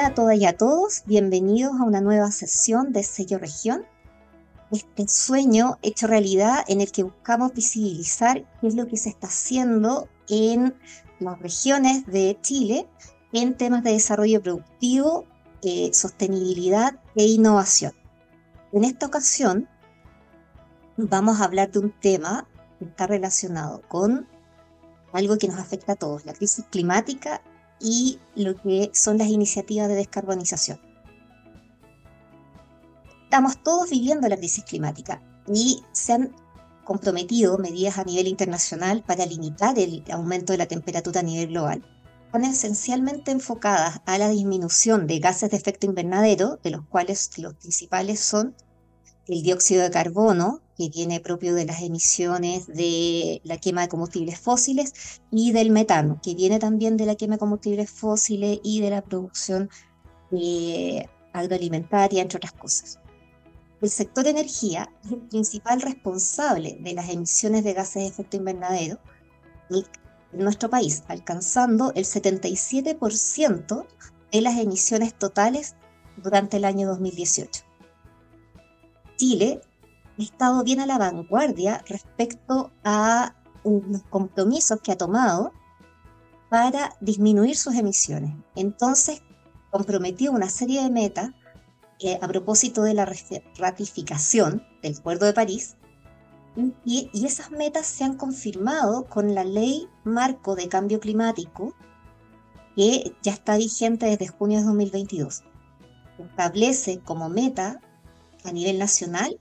Hola a todas y a todos, bienvenidos a una nueva sesión de Sello Región. Este sueño hecho realidad en el que buscamos visibilizar qué es lo que se está haciendo en las regiones de Chile en temas de desarrollo productivo, eh, sostenibilidad e innovación. En esta ocasión vamos a hablar de un tema que está relacionado con algo que nos afecta a todos, la crisis climática y lo que son las iniciativas de descarbonización. Estamos todos viviendo la crisis climática y se han comprometido medidas a nivel internacional para limitar el aumento de la temperatura a nivel global. Están esencialmente enfocadas a la disminución de gases de efecto invernadero, de los cuales los principales son el dióxido de carbono, que viene propio de las emisiones de la quema de combustibles fósiles, y del metano, que viene también de la quema de combustibles fósiles y de la producción eh, agroalimentaria, entre otras cosas. El sector energía es el principal responsable de las emisiones de gases de efecto invernadero en nuestro país, alcanzando el 77% de las emisiones totales durante el año 2018. Chile estado bien a la vanguardia respecto a los compromisos que ha tomado para disminuir sus emisiones. Entonces, comprometió una serie de metas eh, a propósito de la ratificación del Acuerdo de París, y, y, esas metas se han confirmado con la Ley Marco de Cambio Climático, que ya está vigente desde junio de 2022. Establece como meta a nivel nacional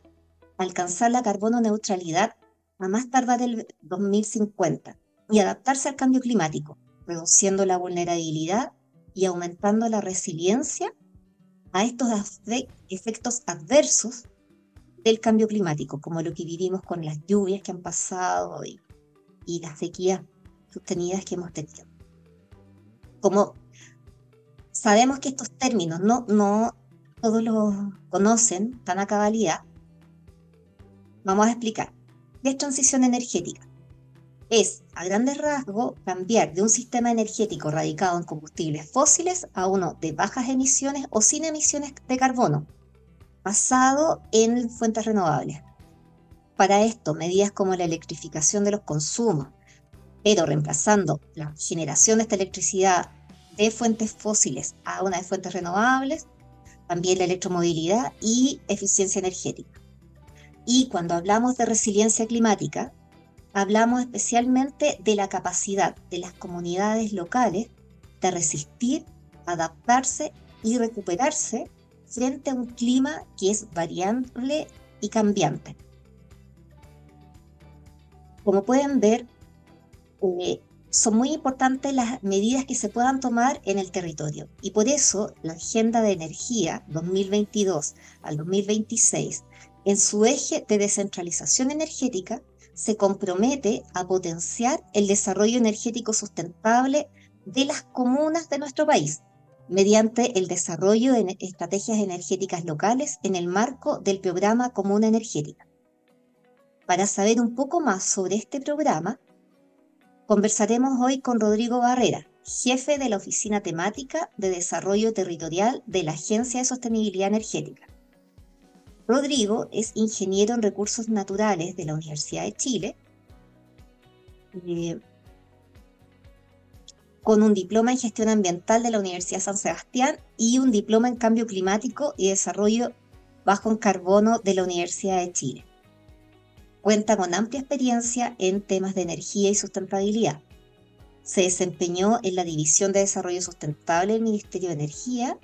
alcanzar la carbono neutralidad a más tardar el 2050 y adaptarse al cambio climático, reduciendo la vulnerabilidad y aumentando la resiliencia a estos efectos adversos del cambio climático, como lo que vivimos con las lluvias que han pasado y, y las sequías sostenidas que hemos tenido. Como sabemos que estos términos no, no todos los conocen tan a cabalidad, Vamos a explicar. ¿Qué es transición energética? Es, a grandes rasgos, cambiar de un sistema energético radicado en combustibles fósiles a uno de bajas emisiones o sin emisiones de carbono, basado en fuentes renovables. Para esto, medidas como la electrificación de los consumos, pero reemplazando la generación de esta electricidad de fuentes fósiles a una de fuentes renovables, también la electromovilidad y eficiencia energética. Y cuando hablamos de resiliencia climática, hablamos especialmente de la capacidad de las comunidades locales de resistir, adaptarse y recuperarse frente a un clima que es variable y cambiante. Como pueden ver, eh, son muy importantes las medidas que se puedan tomar en el territorio y por eso la Agenda de Energía 2022 al 2026 en su eje de descentralización energética, se compromete a potenciar el desarrollo energético sustentable de las comunas de nuestro país, mediante el desarrollo de estrategias energéticas locales en el marco del programa Comuna Energética. Para saber un poco más sobre este programa, conversaremos hoy con Rodrigo Barrera, jefe de la Oficina Temática de Desarrollo Territorial de la Agencia de Sostenibilidad Energética. Rodrigo es ingeniero en recursos naturales de la Universidad de Chile, eh, con un diploma en gestión ambiental de la Universidad San Sebastián y un diploma en cambio climático y desarrollo bajo en carbono de la Universidad de Chile. Cuenta con amplia experiencia en temas de energía y sustentabilidad. Se desempeñó en la División de Desarrollo Sustentable del Ministerio de Energía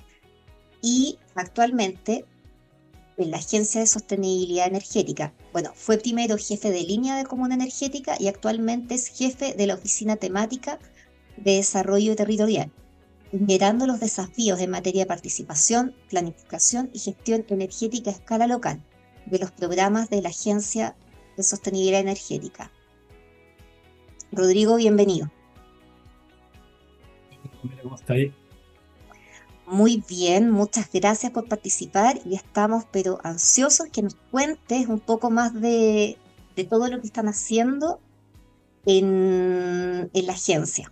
y actualmente en la Agencia de Sostenibilidad Energética. Bueno, fue primero jefe de línea de Comuna Energética y actualmente es jefe de la Oficina Temática de Desarrollo Territorial, liderando los desafíos en materia de participación, planificación y gestión energética a escala local de los programas de la Agencia de Sostenibilidad Energética. Rodrigo, bienvenido. ¿Cómo? Muy bien, muchas gracias por participar y estamos pero ansiosos que nos cuentes un poco más de, todo lo que están haciendo en, la agencia.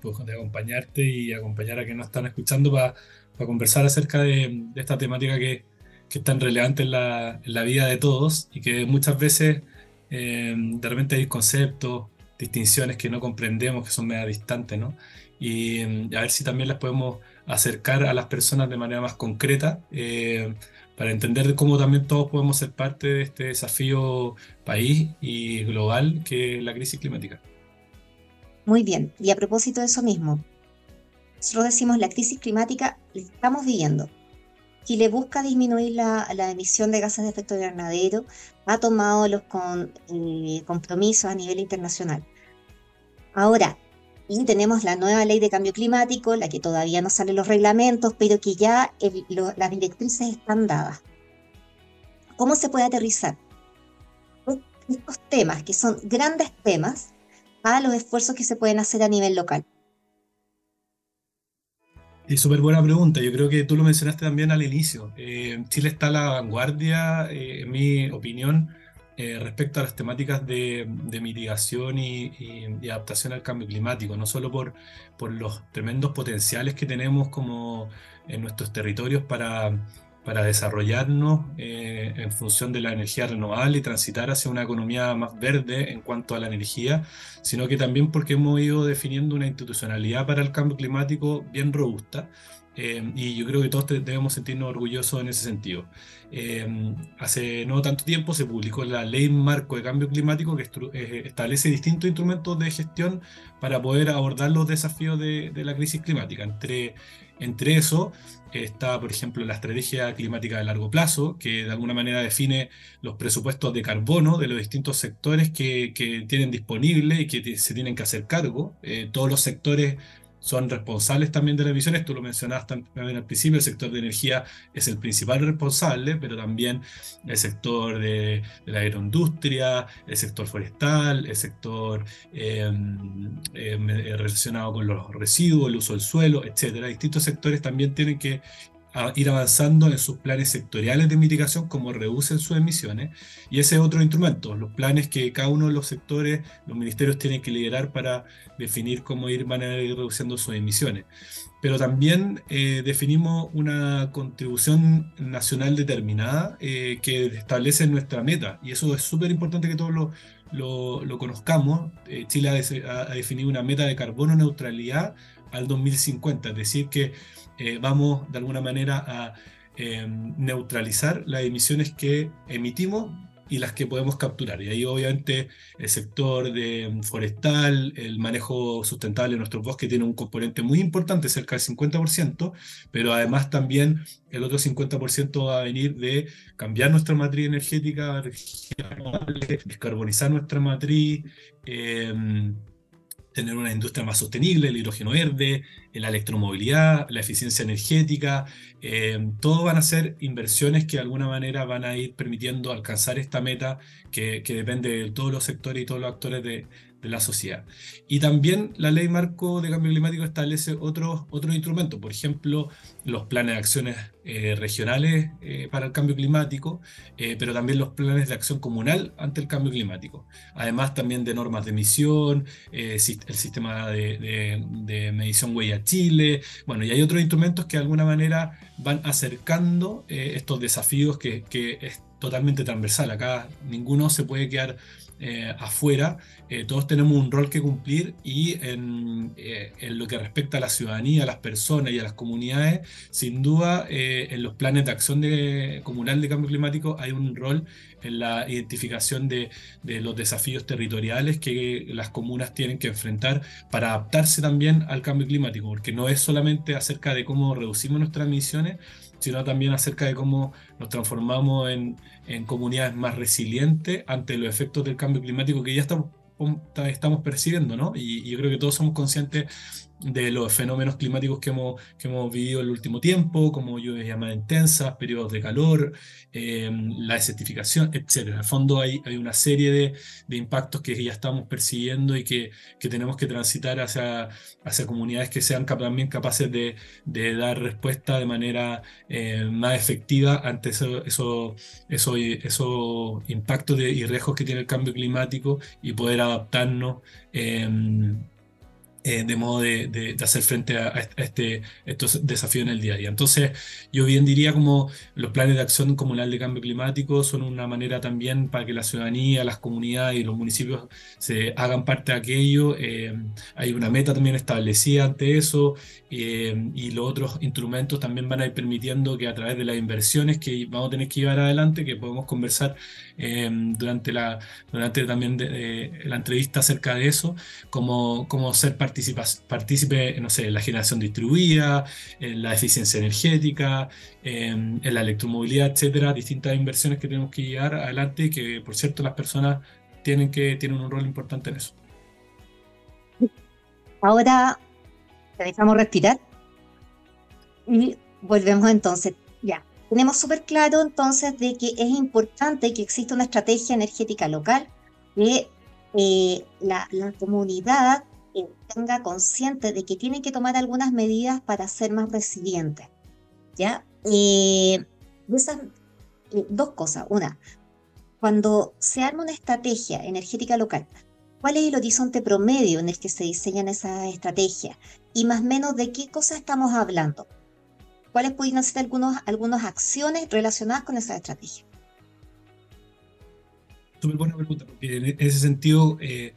pues, de acompañarte y acompañar a quienes nos están escuchando para conversar acerca de, esta temática que, que, es tan relevante en la, en la, vida de todos y que muchas veces eh, de repente hay conceptos, distinciones que no comprendemos, que son medio distantes, ¿no? Y a ver si también las podemos acercar a las personas de manera más concreta eh, para entender cómo también todos podemos ser parte de este desafío país y global que es la crisis climática. Muy bien, y a propósito de eso mismo, nosotros decimos la crisis climática la estamos viviendo. Chile busca disminuir la, emisión de gases de efecto invernadero, ha tomado los eh, compromisos a nivel internacional. Ahora, y tenemos la nueva ley de cambio climático, la que todavía no salen los reglamentos, pero que ya las directrices están dadas. ¿Cómo se puede aterrizar estos temas, que son grandes temas, a los esfuerzos que se pueden hacer a nivel local? Es súper buena pregunta. Yo creo que tú lo mencionaste también al inicio. Eh, Chile está a la vanguardia, eh, en mi opinión, eh, respecto a las temáticas de, mitigación y, adaptación al cambio climático, no solo por, los tremendos potenciales que tenemos como en nuestros territorios para, para desarrollarnos eh, en función de la energía renovable y transitar hacia una economía más verde en cuanto a la energía, sino que también porque hemos ido definiendo una institucionalidad para el cambio climático bien robusta eh, y yo creo que todos debemos sentirnos orgullosos en ese sentido. Eh, hace no tanto tiempo se publicó la Ley Marco de Cambio Climático que eh, establece distintos instrumentos de gestión para poder abordar los desafíos de, la crisis climática. Entre, entre eso está, por ejemplo, la Estrategia Climática de Largo Plazo, que de alguna manera define los presupuestos de carbono de los distintos sectores que, que tienen disponible y que se tienen que hacer cargo. todos los sectores son responsables también de las emisiones. Tú lo mencionabas también al principio, el sector de energía es el principal responsable, pero también el sector de, la agroindustria, el sector forestal, el sector em, em, eh, relacionado con los residuos, el uso del suelo, etcétera. Distintos sectores también tienen que ir avanzando en sus planes sectoriales de mitigación, como reducen sus emisiones. Y ese es otro instrumento, los planes que cada uno de los sectores, los ministerios tienen que liderar para definir cómo ir, van a ir reduciendo sus emisiones. Pero también eh, definimos una contribución nacional determinada eh, que establece nuestra meta. Y eso es súper importante que todos lo, lo, conozcamos. Eh, Chile ha, ha definido una meta de carbono neutralidad al 2050, es decir, que eh, vamos de alguna manera a em, neutralizar las emisiones que emitimos y las que podemos capturar. Y ahí obviamente el sector em, forestal, el manejo sustentable de nuestros bosques tiene un componente muy importante, cerca del 50%, pero además también el otro 50% va a venir de cambiar nuestra matriz energética, descarbonizar nuestra matriz. Eh, tener una industria más sostenible, el hidrógeno verde, la electromovilidad, la eficiencia energética, eh, todo van a ser inversiones que de alguna manera van a ir permitiendo alcanzar esta meta que, que depende de todos los sectores y todos los actores de, de la sociedad. Y también la ley marco de cambio climático establece otros otro instrumentos, por ejemplo, los planes de acciones eh, regionales eh, para el cambio climático, eh, pero también los planes de acción comunal ante el cambio climático. Además también de normas de emisión, el sistema de, de, medición huella Chile, bueno, y hay otros instrumentos que de alguna manera van acercando estos desafíos que, que totalmente transversal. Acá ninguno se puede quedar eh, afuera, eh, todos tenemos un rol que cumplir y en, eh, en, lo que respecta a la ciudadanía, a las personas y a las comunidades, sin duda en los planes de acción de, comunal de cambio climático hay un rol en la identificación de, de, los desafíos territoriales que las comunas tienen que enfrentar para adaptarse también al cambio climático, porque no es solamente acerca de cómo reducimos nuestras emisiones, sino también acerca de cómo nos transformamos en, en comunidades más resilientes ante los efectos del cambio climático que ya estamos, percibiendo, ¿no? Y, y yo creo que todos somos conscientes de los fenómenos climáticos que hemos, que hemos vivido el último tiempo, como lluvias más intensas, periodos de calor, eh, la desertificación, etc. En el fondo hay, hay una serie de, de, impactos que ya estamos persiguiendo y que, que tenemos que transitar hacia, hacia comunidades que sean también capaces de, de, dar respuesta de manera eh, más efectiva ante esos eso, eso, eso impactos y riesgos que tiene el cambio climático y poder adaptarnos. Eh, eh, de modo de, hacer frente a, este, estos desafíos en el día a día. Entonces, yo bien diría como los planes de acción comunal de cambio climático son una manera también para que la ciudadanía, las comunidades y los municipios se hagan parte de aquello. Eh, hay una meta también establecida ante eso eh, y los otros instrumentos también van a ir permitiendo que a través de las inversiones que vamos a tener que llevar adelante, que podemos conversar durante, la, durante también de, la entrevista acerca de eso, como, como ser parte participe, no sé, en la generación distribuida, en la eficiencia energética, en, la electromovilidad, etcétera, distintas inversiones que tenemos que llevar adelante y que, por cierto, las personas tienen, que, tienen un rol importante en eso. Ahora dejamos respirar y volvemos entonces. Ya, tenemos súper claro entonces de que es importante que exista una estrategia energética local, que eh, la, la, comunidad tenga consciente de que tiene que tomar algunas medidas para ser más resiliente. ¿Ya? Eh, dos cosas. Una, cuando se arma una estrategia energética local, ¿cuál es el horizonte promedio en el que se diseñan esas estrategias? Y más o menos de qué cosas estamos hablando. ¿Cuáles pueden ser algunos, algunas acciones relacionadas con esa estrategia? Súper buena pregunta, porque en ese sentido, eh,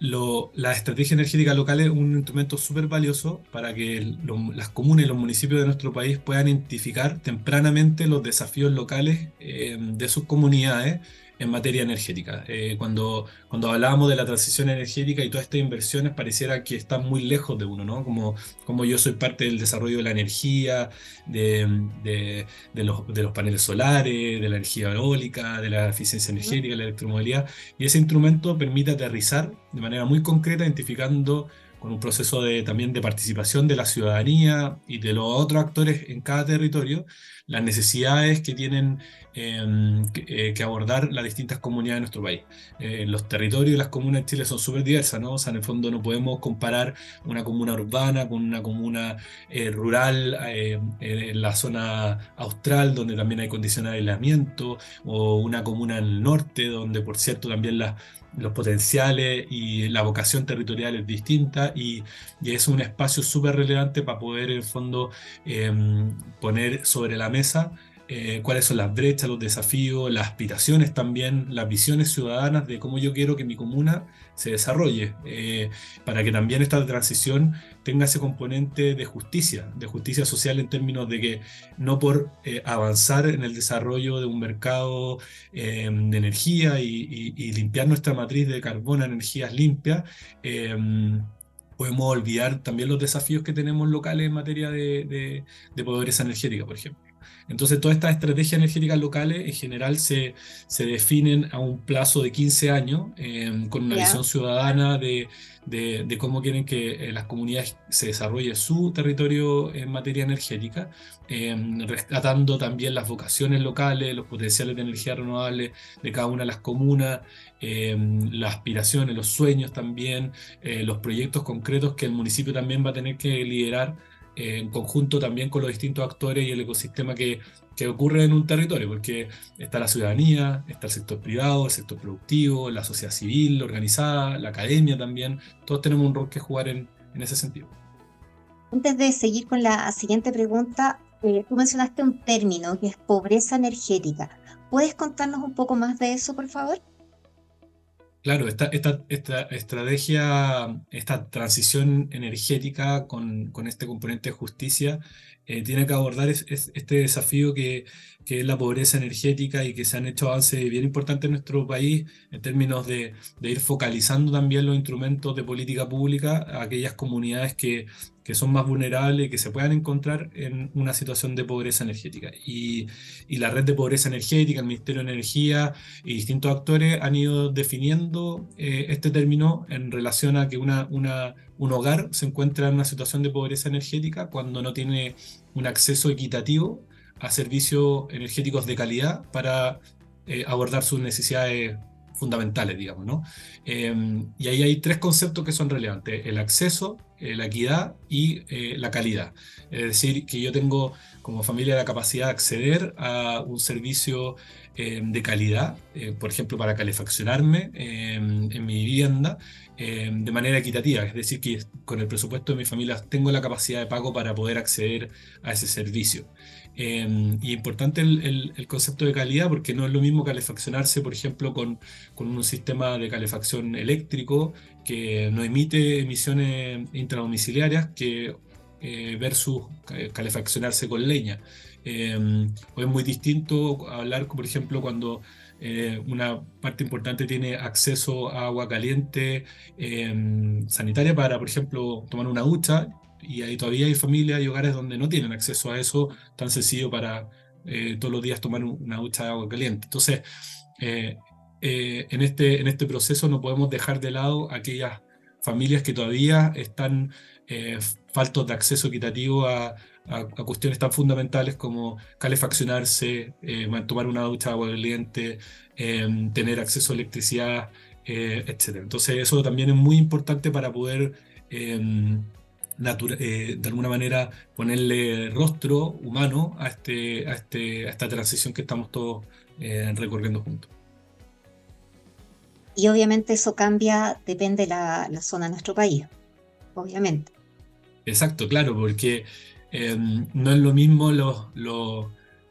la estrategia energética local es un instrumento súper valioso para que las comunas y los municipios de nuestro país puedan identificar tempranamente los desafíos locales eh, de sus comunidades en materia energética. Eh, cuando, cuando hablábamos de la transición energética y todas estas inversiones, pareciera que están muy lejos de uno, ¿no? Como, como yo soy parte del desarrollo de la energía, de, de, de, los, de los paneles solares, de la energía eólica, de la eficiencia energética, de la electromovilidad, y ese instrumento permite aterrizar de manera muy concreta, identificando con un proceso de, también de participación de la ciudadanía y de los otros actores en cada territorio, las necesidades que tienen em, eh, que, abordar las distintas comunidades de nuestro país. Eh, los territorios y las comunas de Chile son súper diversas, ¿no? O sea, en el fondo no podemos comparar una comuna urbana con una comuna eh, rural en la zona austral, donde también hay condiciones de aislamiento, o una comuna en el norte, donde por cierto también las los potenciales y la vocación territorial es distinta y, es un espacio súper relevante para poder en el fondo em, poner sobre la mesa eh, cuáles son las brechas, los desafíos, las aspiraciones también, las visiones ciudadanas de cómo yo quiero que mi comuna se desarrolle, eh, para que también esta transición tenga ese componente de justicia, de justicia social en términos de que no por eh, avanzar en el desarrollo de un mercado de energía y, limpiar nuestra matriz de carbono a energías limpias, podemos olvidar también los desafíos que tenemos locales en materia de, de pobreza energética, por ejemplo. Entonces, todas estas estrategias energéticas locales en general se, se definen a un plazo de 15 años, em, con una visión ciudadana de, de, cómo quieren que eh, las comunidades se desarrolle su territorio en materia energética, em, rescatando también las vocaciones locales, los potenciales de energía renovable de cada una de las comunas, em, las aspiraciones, los sueños también, eh, los proyectos concretos que el municipio también va a tener que liderar en conjunto también con los distintos actores y el ecosistema que, que ocurre en un territorio, porque está la ciudadanía, está el sector privado, el sector productivo, la sociedad civil organizada, la academia también, todos tenemos un rol que jugar en, en ese sentido. Antes de seguir con la siguiente pregunta, eh, tú mencionaste un término que es pobreza energética. ¿Puedes contarnos un poco más de eso, por favor? Claro, esta, esta, esta, estrategia, esta transición energética con, este componente de justicia, eh, tiene que abordar este desafío que, es la pobreza energética y que se han hecho avances bien importantes en nuestro país en términos de, ir focalizando también los instrumentos de política pública a aquellas comunidades que, que son más vulnerables que se puedan encontrar en una situación de pobreza energética. Y, y, la red de pobreza energética, el Ministerio de Energía y distintos actores han ido definiendo eh, este término en relación a que una, una, un hogar se encuentra en una situación de pobreza energética cuando no tiene un acceso equitativo a servicios energéticos de calidad para eh, abordar sus necesidades fundamentales, digamos, ¿no? Em, y ahí hay tres conceptos que son relevantes. El acceso, la equidad y la calidad. Es decir, que yo tengo como familia la capacidad de acceder a un servicio de calidad, por ejemplo, para calefaccionarme en mi vivienda de manera equitativa, es decir, que con el presupuesto de mi familia tengo la capacidad de pago para poder acceder a ese servicio. Eh, y importante el, concepto de calidad porque no es lo mismo calefaccionarse, por ejemplo, con, con un sistema de calefacción eléctrico que no emite emisiones intradomiciliarias que eh, versus calefaccionarse con leña. Eh, es muy distinto hablar, por ejemplo, cuando eh, una parte importante tiene acceso a agua caliente sanitaria para, por ejemplo, tomar una ducha y ahí todavía hay familias y hogares donde no tienen acceso a eso tan sencillo para eh, todos los días tomar una ducha de agua caliente. Entonces, eh, eh, en, este, en este proceso no podemos dejar de lado aquellas familias que todavía están faltos de acceso equitativo a, cuestiones tan fundamentales como calefaccionarse, tomar una ducha de agua caliente, tener acceso a electricidad, etc. Entonces, eso también es muy importante para poder de alguna manera ponerle rostro humano a, este, a, este, a esta transición que estamos todos eh, recorriendo juntos. Y obviamente eso cambia, depende de la, la zona de nuestro país, obviamente. Exacto, claro, porque em, no es lo mismo los, los,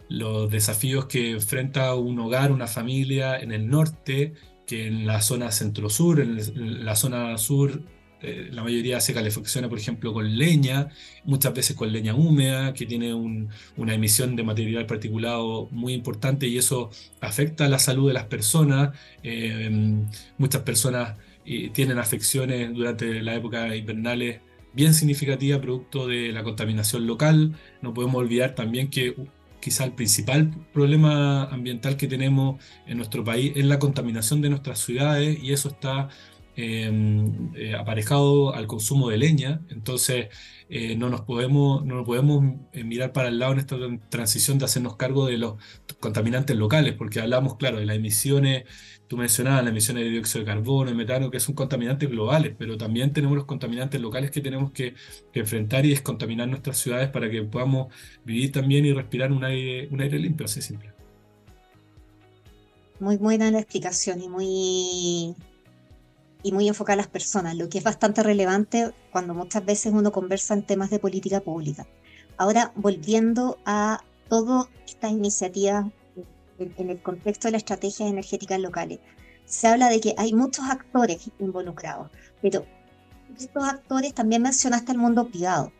los desafíos que enfrenta un hogar, una familia en el norte, que en la zona centro-sur, en la zona sur eh, la mayoría se calefacciona, por ejemplo, con leña, muchas veces con leña húmeda, que tiene una emisión de material particulado muy importante y eso afecta la salud de las personas. Eh, muchas personas eh, tienen afecciones durante la época invernales bien significativa producto de la contaminación local. No podemos olvidar también que quizá el principal problema ambiental que tenemos en nuestro país es la contaminación de nuestras ciudades y eso está eh, aparejado al consumo de leña, entonces eh, no nos podemos, no podemos eh, mirar para el lado en esta transición de hacernos cargo de los contaminantes locales, porque hablamos, claro, de las emisiones, tú mencionabas las emisiones de dióxido de carbono, y metano, que son contaminantes globales, pero también tenemos los contaminantes locales que tenemos que, enfrentar y descontaminar nuestras ciudades para que podamos vivir también y respirar un aire, un aire limpio, así simple. Muy buena la explicación y muy y muy enfocada a las personas, lo que es bastante relevante cuando muchas veces uno conversa en temas de política pública. Ahora, volviendo a todas estas iniciativas en, el contexto de las estrategias energéticas locales, se habla de que hay muchos actores involucrados, pero estos actores también mencionaste el mundo privado.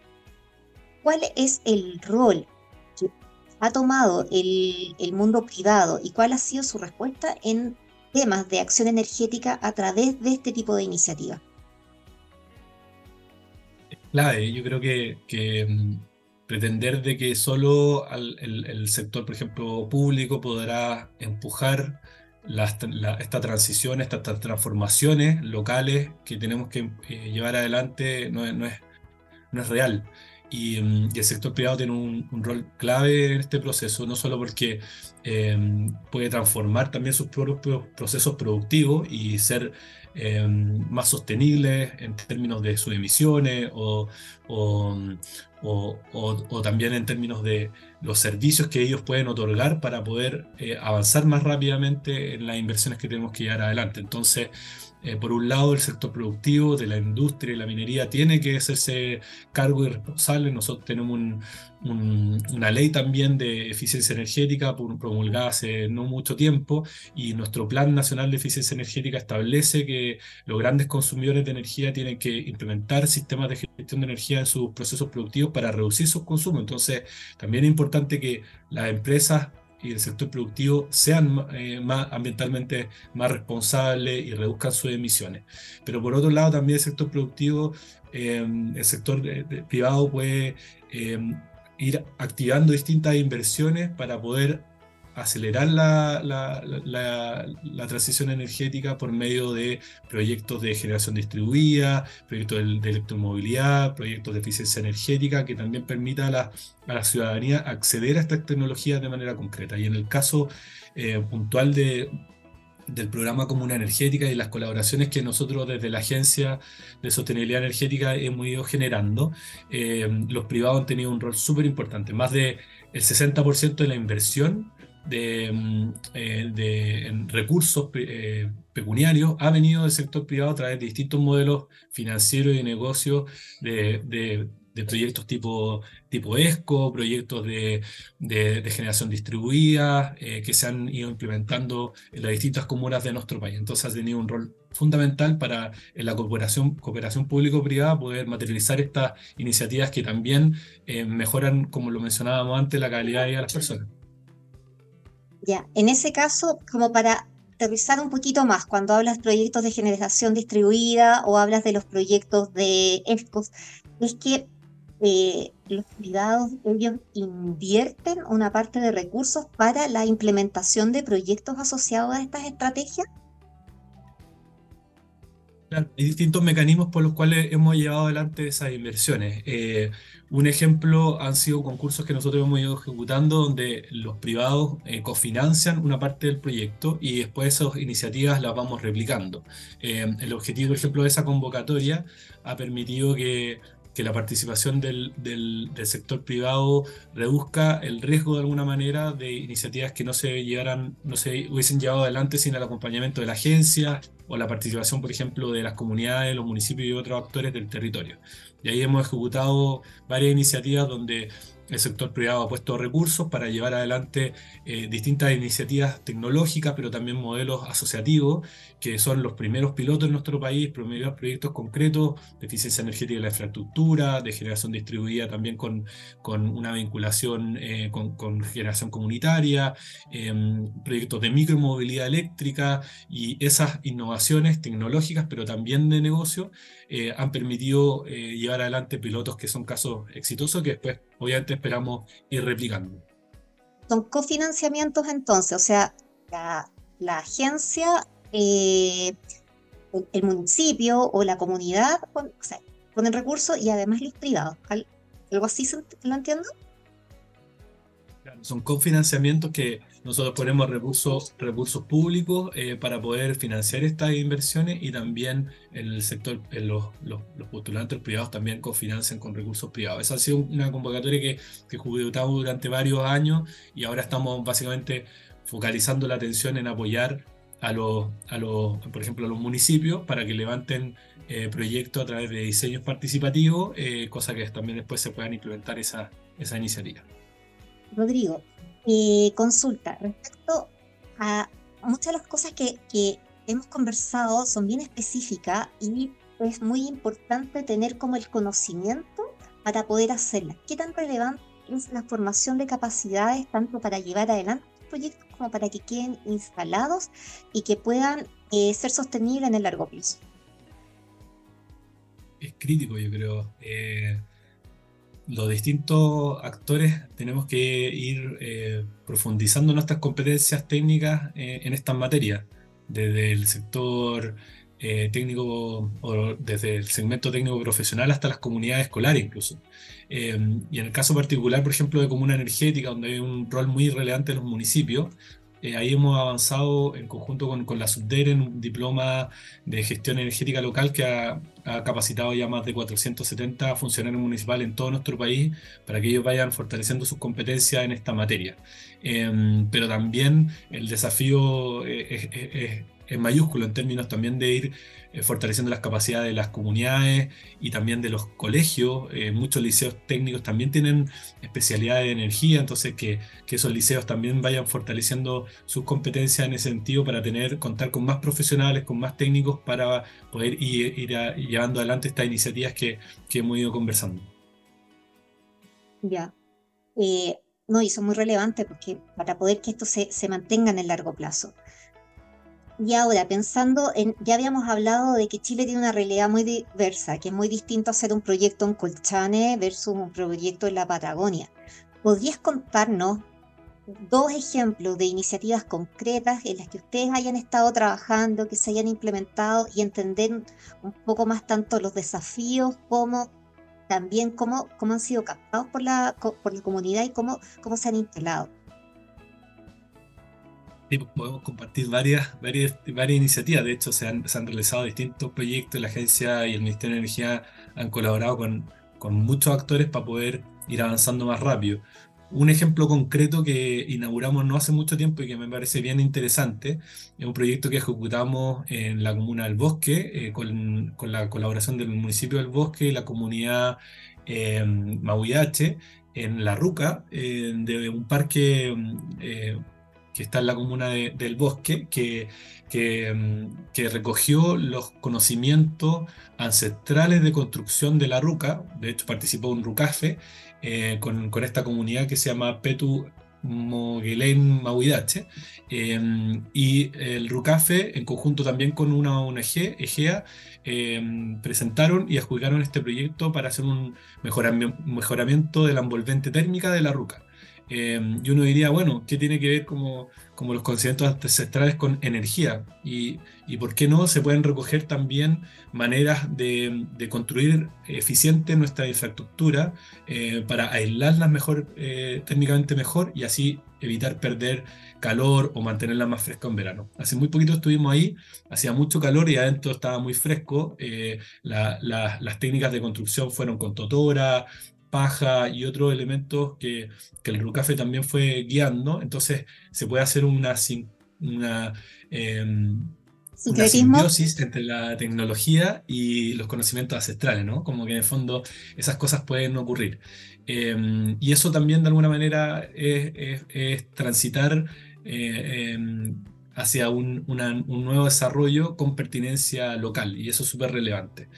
¿Cuál es el rol que ha tomado el, el mundo privado y cuál ha sido su respuesta en temas de acción energética a través de este tipo de iniciativas. Clave, yo creo que, mm, pretender de que solo el, sector, por ejemplo, público podrá empujar esta transición, estas, transformaciones locales que tenemos que eh, llevar adelante no, es real. Mm, y, el sector privado tiene un, rol clave en este proceso, no solo porque em, puede transformar también sus propios procesos productivos y ser em, más sostenible en términos de sus emisiones o, o, también en términos de los servicios que ellos pueden otorgar para poder eh, avanzar más rápidamente en las inversiones que tenemos que llevar adelante. Entonces, eh, por un lado, el sector productivo de la industria y la minería tiene que hacerse cargo y responsable. Nosotros tenemos una ley también de eficiencia energética promulgada hace no mucho tiempo y nuestro Plan Nacional de Eficiencia Energética establece que los grandes consumidores de energía tienen que implementar sistemas de gestión de energía en sus procesos productivos para reducir sus consumos. Entonces, también es importante que las empresas y el sector productivo sean eh, más ambientalmente más responsables y reduzcan sus emisiones. Pero por otro lado, también el sector productivo, eh, el sector privado puede eh, ir activando distintas inversiones para poder acelerar la, la, transición energética por medio de proyectos de generación distribuida, proyectos de, electromovilidad, proyectos de eficiencia energética, que también permita a la, a la ciudadanía acceder a estas tecnologías de manera concreta. Y en el caso eh, puntual de, del programa Comuna Energética y las colaboraciones que nosotros desde la Agencia de Sostenibilidad Energética hemos ido generando, eh, los privados han tenido un rol súper importante. Más del 60% de la inversión de, mm, eh, recursos eh, pecuniarios ha venido del sector privado a través de distintos modelos financieros y de negocio de, de, proyectos tipo, tipo ESCO, proyectos de, generación distribuida eh, que se han ido implementando en las distintas comunas de nuestro país. Entonces ha tenido un rol fundamental para en la cooperación, cooperación público-privada poder materializar estas iniciativas que también mejoran, como lo mencionábamos antes, la calidad de vida de las personas. Ya, en ese caso, como para aterrizar un poquito más, cuando hablas de proyectos de generación distribuida o hablas de los proyectos de ESCOs, es que eh, los privados, ellos invierten una parte de recursos para la implementación de proyectos asociados a estas estrategias. Claro, hay distintos mecanismos por los cuales hemos llevado adelante esas inversiones. Eh, un ejemplo han sido concursos que nosotros hemos ido ejecutando donde los privados eh, cofinancian una parte del proyecto y después esas iniciativas las vamos replicando. Eh, el objetivo, por ejemplo, de esa convocatoria ha permitido que que la participación del, del, sector privado reduzca el riesgo de alguna manera de iniciativas que no se llevaran, no se hubiesen llevado adelante sin el acompañamiento de la agencia o la participación, por ejemplo, de las comunidades, los municipios y otros actores del territorio. Y ahí hemos ejecutado varias iniciativas donde el sector privado ha puesto recursos para llevar adelante eh, distintas iniciativas tecnológicas, pero también modelos asociativos, que son los primeros pilotos en nuestro país, primeros proyectos concretos de eficiencia energética de la infraestructura, de generación distribuida también con, con una vinculación eh, con, generación comunitaria, em, proyectos de micromovilidad eléctrica y esas innovaciones tecnológicas, pero también de negocio, eh, han permitido llevar adelante pilotos que son casos exitosos que después obviamente esperamos ir replicando. Son cofinanciamientos entonces, o sea, la, agencia, eh, el, municipio o la comunidad o sea, ponen recursos y además los privados. ¿Algo así lo entiendo? Son cofinanciamientos que nosotros ponemos recursos, recursos públicos eh, para poder financiar estas inversiones y también en el sector, en los, los, postulantes privados también cofinancian con recursos privados. Esa ha sido una convocatoria que, que ejecutamos durante varios años y ahora estamos básicamente focalizando la atención en apoyar a los, a los, por ejemplo, a los municipios para que levanten eh, proyectos a través de diseños participativos, eh, cosa que también después se puedan implementar esa, esa iniciativa. Rodrigo, eh, consulta respecto a muchas de las cosas que, hemos conversado son bien específicas y es muy importante tener como el conocimiento para poder hacerlas. ¿Qué tan relevante es la formación de capacidades tanto para llevar adelante proyectos como para que queden instalados y que puedan eh, ser sostenibles en el largo plazo? Es crítico, yo creo. Eh, los distintos actores tenemos que ir eh, profundizando nuestras competencias técnicas eh, en estas materias, desde el sector eh, técnico o desde el segmento técnico profesional hasta las comunidades escolares incluso. y en el caso particular, por ejemplo, de comuna energética, donde hay un rol muy relevante en los municipios, eh, ahí hemos avanzado en conjunto con, la SUBDER en un diploma de gestión energética local que ha, capacitado ya más de 470 funcionarios municipales en todo nuestro país para que ellos vayan fortaleciendo sus competencias en esta materia. Eh, pero también el desafío es, es mayúsculo en términos también de ir eh, fortaleciendo las capacidades de las comunidades y también de los colegios. Eh, muchos liceos técnicos también tienen especialidades de energía, entonces que, que, esos liceos también vayan fortaleciendo sus competencias en ese sentido para tener, contar con más profesionales, con más técnicos para poder ir, llevando adelante estas iniciativas que, hemos ido conversando. Ya. Eh, no, y son muy relevantes porque para poder que esto se mantenga en el largo plazo. Y ahora, pensando en, ya habíamos hablado de que Chile tiene una realidad muy diversa, que es muy distinto hacer un proyecto en Colchane versus un proyecto en la Patagonia. ¿Podrías contarnos dos ejemplos de iniciativas concretas en las que ustedes hayan estado trabajando, que se hayan implementado y entender un poco más tanto los desafíos como también cómo, cómo han sido captados por la, por la comunidad y cómo, cómo se han instalado? Podemos compartir varias, varias, varias iniciativas. De hecho, se han, se han realizado distintos proyectos. La agencia y el Ministerio de Energía han colaborado con, con muchos actores para poder ir avanzando más rápido. Un ejemplo concreto que inauguramos no hace mucho tiempo y que me parece bien interesante es un proyecto que ejecutamos en la comuna del Bosque eh, con, con, la colaboración del municipio del Bosque y la comunidad eh, Mauiache en La Ruca, eh, de un parque eh, que está en la comuna del Bosque, que, mm, que, recogió los conocimientos ancestrales de construcción de la Ruca, de hecho participó un Rucafe eh, con, con, esta comunidad que se llama Petu Moguelén Mauidache, em, y el Rucafe, en conjunto también con una ONG, EGEA, em, presentaron y adjudicaron este proyecto para hacer un mejoramiento de la envolvente térmica de la Ruca. Em, y uno diría, bueno, ¿qué tiene que ver como, como los conocimientos ancestrales con energía? Y, y, por qué no se pueden recoger también maneras de, de construir eficiente nuestra infraestructura eh, para aislarla mejor, eh, técnicamente mejor y así evitar perder calor o mantenerla más fresca en verano. Hace muy poquito estuvimos ahí, hacía mucho calor y adentro estaba muy fresco. Eh, las técnicas de construcción fueron con totora, paja y otros elementos que, que el Rucafe también fue guiando. Entonces se puede hacer una, una, em, una simbiosis entre la tecnología y los conocimientos ancestrales, ¿no? Como que en el fondo esas cosas pueden ocurrir. Em, y eso también de alguna manera es, es, transitar eh, em, hacia un, un, nuevo desarrollo con pertinencia local, y eso es súper relevante.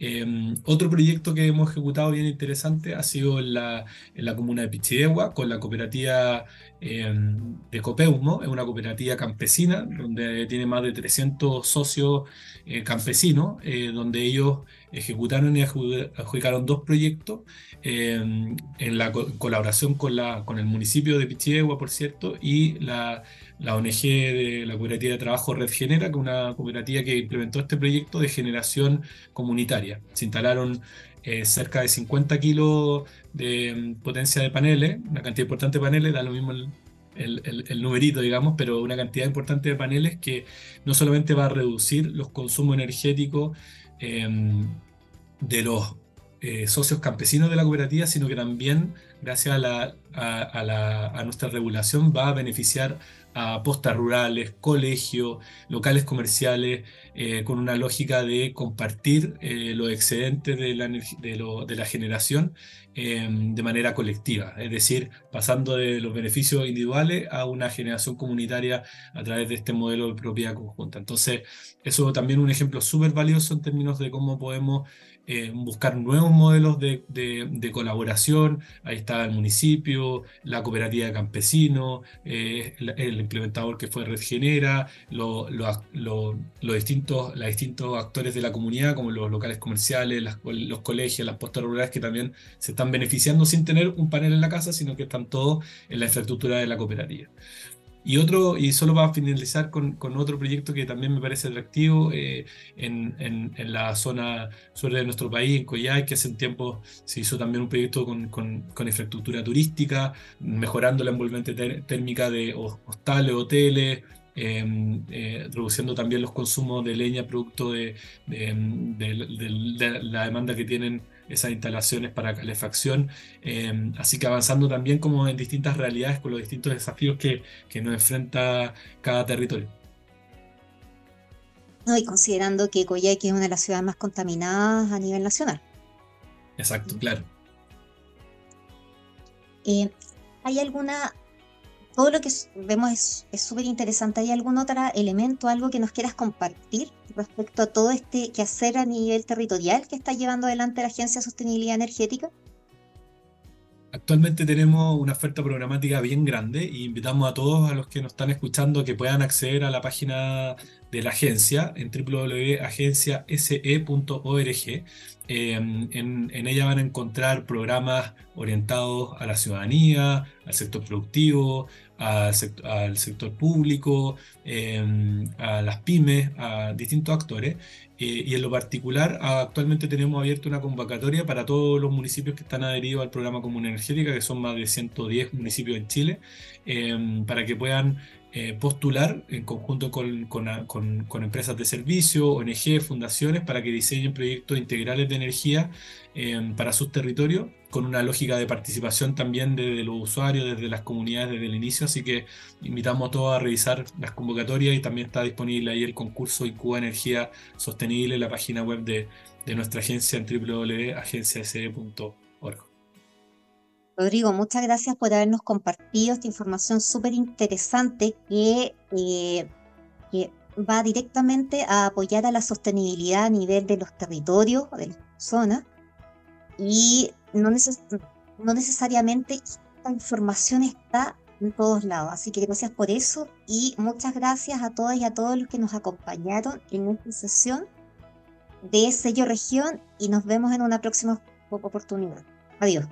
Em, otro proyecto que hemos ejecutado bien interesante ha sido en la, en la comuna de Pichidegua con la cooperativa em, de Copeumo, es una cooperativa campesina donde tiene más de 300 socios eh, campesinos, eh, donde ellos ejecutaron y adjudicaron dos proyectos em, en la colaboración con, la, con el municipio de Pichidegua, por cierto, y la la ONG de la Cooperativa de Trabajo Red Genera, que es una cooperativa que implementó este proyecto de generación comunitaria. Se instalaron eh, cerca de 50 kilos de mm, potencia de paneles, una cantidad importante de paneles, da lo mismo el, el, numerito, digamos, pero una cantidad importante de paneles que no solamente va a reducir los consumos energéticos em, de los eh, socios campesinos de la cooperativa, sino que también, gracias a, nuestra regulación, va a beneficiar a postas rurales, colegios, locales comerciales, eh, con una lógica de compartir eh, los excedentes de la, de, la generación em, de manera colectiva, es decir, pasando de los beneficios individuales a una generación comunitaria a través de este modelo de propiedad conjunta. Entonces, eso también es un ejemplo súper valioso en términos de cómo podemos eh, buscar nuevos modelos de, de, colaboración. Ahí está el municipio, la cooperativa de campesinos, eh, el, implementador que fue Red Genera, los distintos, distintos actores de la comunidad, como los locales comerciales, los colegios, las postas rurales, que también se están beneficiando sin tener un panel en la casa, sino que están todos en la infraestructura de la cooperativa. Y otro, y solo para finalizar con, con otro proyecto que también me parece atractivo eh, en, en, la zona sur de nuestro país, en Coyhai, que hace un tiempo se hizo también un proyecto con, con, infraestructura turística, mejorando la envolvente térmica de hostales, hoteles, em, eh, reduciendo también los consumos de leña producto de, la demanda que tienen esas instalaciones para calefacción, eh, así que avanzando también como en distintas realidades con los distintos desafíos que, que nos enfrenta cada territorio. No, y considerando que Coyhaique es una de las ciudades más contaminadas a nivel nacional. Exacto, claro. Eh, ¿Hay alguna todo lo que vemos es súper interesante. ¿Hay algún otro elemento, algo que nos quieras compartir respecto a todo este quehacer a nivel territorial que está llevando adelante la Agencia de Sostenibilidad Energética? Actualmente tenemos una oferta programática bien grande y invitamos a todos a los que nos están escuchando que puedan acceder a la página de la agencia en www.agenciase.org Em, en, ella van a encontrar programas orientados a la ciudadanía, al sector productivo, al, sector, público, em, a las pymes, a distintos actores. Eh, y en lo particular, actualmente tenemos abierta una convocatoria para todos los municipios que están adheridos al programa Común Energética, que son más de 110 municipios en Chile, em, para que puedan eh, postular en conjunto con, empresas de servicio, ONG, fundaciones, para que diseñen proyectos integrales de energía eh, para sus territorios, con una lógica de participación también desde los usuarios, desde las comunidades desde el inicio. Así que invitamos a todos a revisar las convocatorias y también está disponible ahí el concurso ICUA Energía Sostenible en la página web de, de nuestra agencia en www.agenciase.org. Rodrigo, muchas gracias por habernos compartido esta información súper interesante que, eh, que, va directamente a apoyar a la sostenibilidad a nivel de los territorios, de las zonas, y no, no necesariamente esta información está en todos lados. Así que gracias por eso y muchas gracias a todas y a todos los que nos acompañaron en esta sesión de Sello Región y nos vemos en una próxima oportunidad. Adiós.